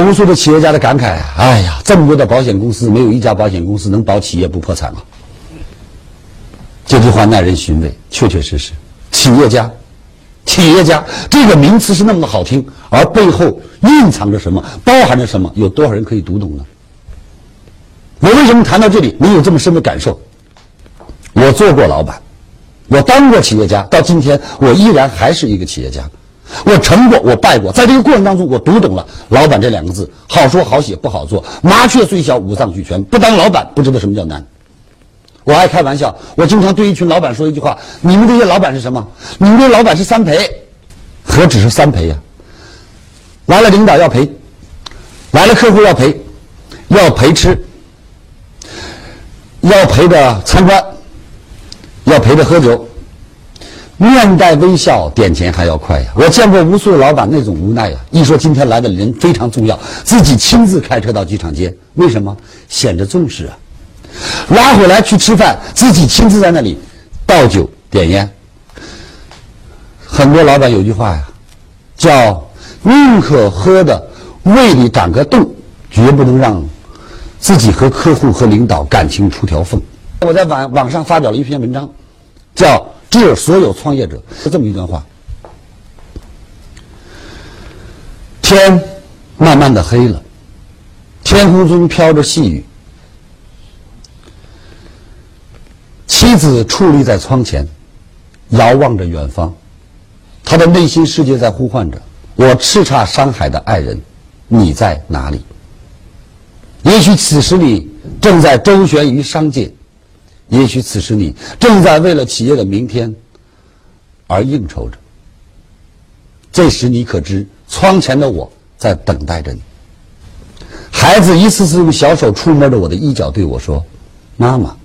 无数的企业家的感慨！哎呀，这么多的保险公司，没有一家保险公司能保企业不破产啊！这句话耐人寻味，确确实实，企业家，企业家这个名词是那么的好听，而背后蕴藏着什么，包含着什么，有多少人可以读懂呢？我为什么谈到这里能有这么深的感受？我做过老板，我当过企业家，到今天我依然还是一个企业家。我成过，我败过，在这个过程当中，我读懂了“老板”这两个字，好说好写不好做。麻雀虽小，五脏俱全。不当老板，不知道什么叫难。我爱开玩笑，我经常对一群老板说一句话：你们这些老板是什么？你们这些老板是三陪，何止是三陪呀？来了领导要陪，来了客户要陪，要陪吃，要陪着参观，要陪着喝酒。面带微笑，点钱还要快呀！我见过无数的老板那种无奈呀。一说今天来的人非常重要，自己亲自开车到机场接，为什么？显着重视啊！拉回来去吃饭，自己亲自在那里倒酒点烟。很多老板有句话呀，叫“宁可喝的胃里长个洞，绝不能让自己和客户和领导感情出条缝”。我在网网上发表了一篇文章，叫。致所有创业者是这么一段话：天慢慢的黑了，天空中飘着细雨，妻子矗立在窗前，遥望着远方，他的内心世界在呼唤着：“我叱咤山海的爱人，你在哪里？”也许此时你正在周旋于商界。也许此时你正在为了企业的明天而应酬着，这时你可知窗前的我在等待着你。孩子一次次用小手触摸着我的衣角，对我说：“妈妈，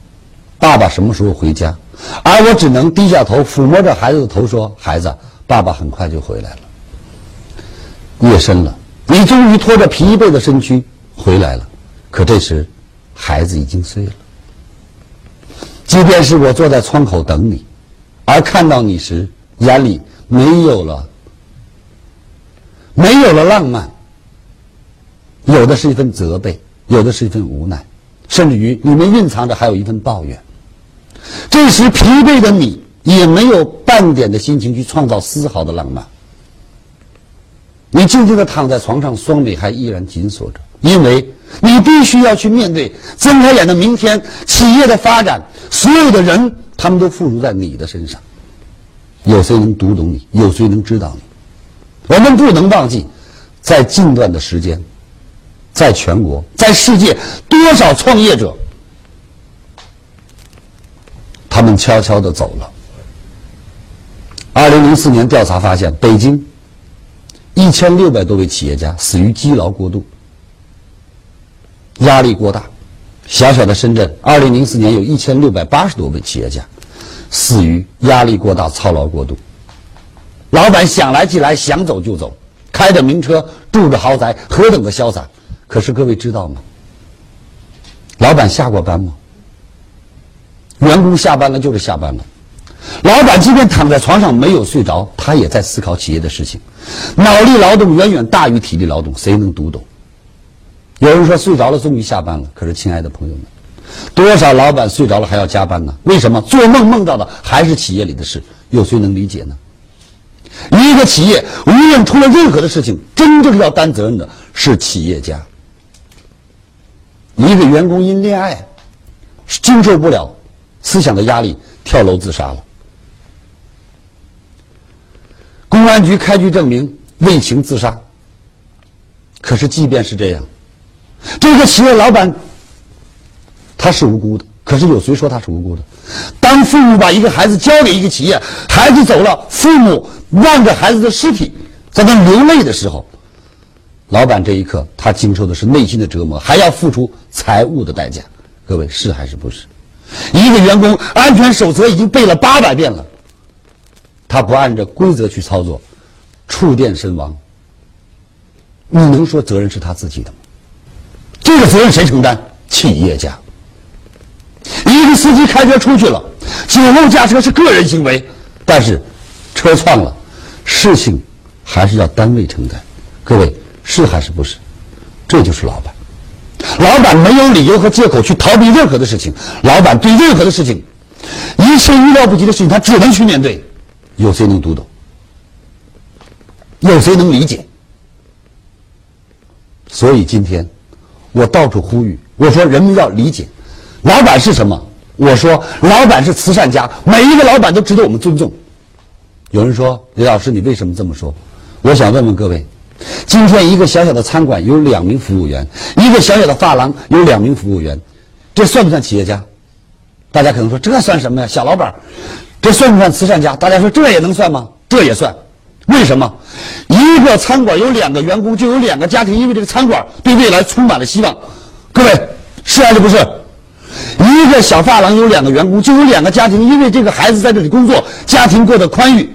爸爸什么时候回家？”而我只能低下头抚摸着孩子的头，说：“孩子，爸爸很快就回来了。”夜深了，你终于拖着疲惫的身躯回来了，可这时孩子已经睡了。即便是我坐在窗口等你，而看到你时，眼里没有了，没有了浪漫，有的是一份责备，有的是一份无奈，甚至于里面蕴藏着还有一份抱怨。这时疲惫的你也没有半点的心情去创造丝毫的浪漫，你静静的躺在床上，双眉还依然紧锁着，因为。你必须要去面对睁开眼的明天，企业的发展，所有的人他们都附属在你的身上。有谁能读懂你？有谁能知道你？我们不能忘记，在近段的时间，在全国，在世界，多少创业者，他们悄悄的走了。二零零四年调查发现，北京一千六百多位企业家死于积劳过度。压力过大，小小的深圳，二零零四年有一千六百八十多位企业家死于压力过大、操劳过度。老板想来即来，想走就走，开着名车，住着豪宅，何等的潇洒！可是各位知道吗？老板下过班吗？员工下班了就是下班了。老板即便躺在床上没有睡着，他也在思考企业的事情。脑力劳动远远大于体力劳动，谁能读懂？有人说睡着了终于下班了，可是亲爱的朋友们，多少老板睡着了还要加班呢？为什么做梦梦到的还是企业里的事？有谁能理解呢？一个企业无论出了任何的事情，真正要担责任的是企业家。一个员工因恋爱经受不了思想的压力，跳楼自杀了。公安局开具证明为情自杀。可是即便是这样。这个企业老板，他是无辜的。可是有谁说他是无辜的？当父母把一个孩子交给一个企业，孩子走了，父母望着孩子的尸体在那流泪的时候，老板这一刻他经受的是内心的折磨，还要付出财务的代价。各位是还是不是？一个员工安全守则已经背了八百遍了，他不按照规则去操作，触电身亡，你能说责任是他自己的吗？这个责任谁承担？企业家。一个司机开车出去了，酒后驾车是个人行为，但是车撞了，事情还是要单位承担。各位是还是不是？这就是老板。老板没有理由和借口去逃避任何的事情，老板对任何的事情，一切预料不及的事情，他只能去面对。有谁能读懂？有谁能理解？所以今天，我到处呼吁，我说人们要理解，老板是什么？我说老板是慈善家，每一个老板都值得我们尊重。有人说李老师，你为什么这么说？我想问问各位，今天一个小小的餐馆有两名服务员，一个小小的发廊有两名服务员，这算不算企业家？大家可能说这算什么呀？小老板，这算不算慈善家？大家说这也能算吗？这也算。为什么？一个餐馆有两个员工，就有两个家庭，因为这个餐馆对未来充满了希望。各位，是还是不是？一个小发廊有两个员工，就有两个家庭，因为这个孩子在这里工作，家庭过得宽裕。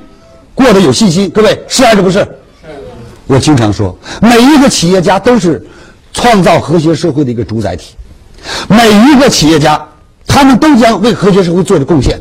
过得有信心，各位是还是不是？我经常说，每一个企业家都是创造和谐社会的一个主宰体。每一个企业家，他们都将为和谐社会做着贡献。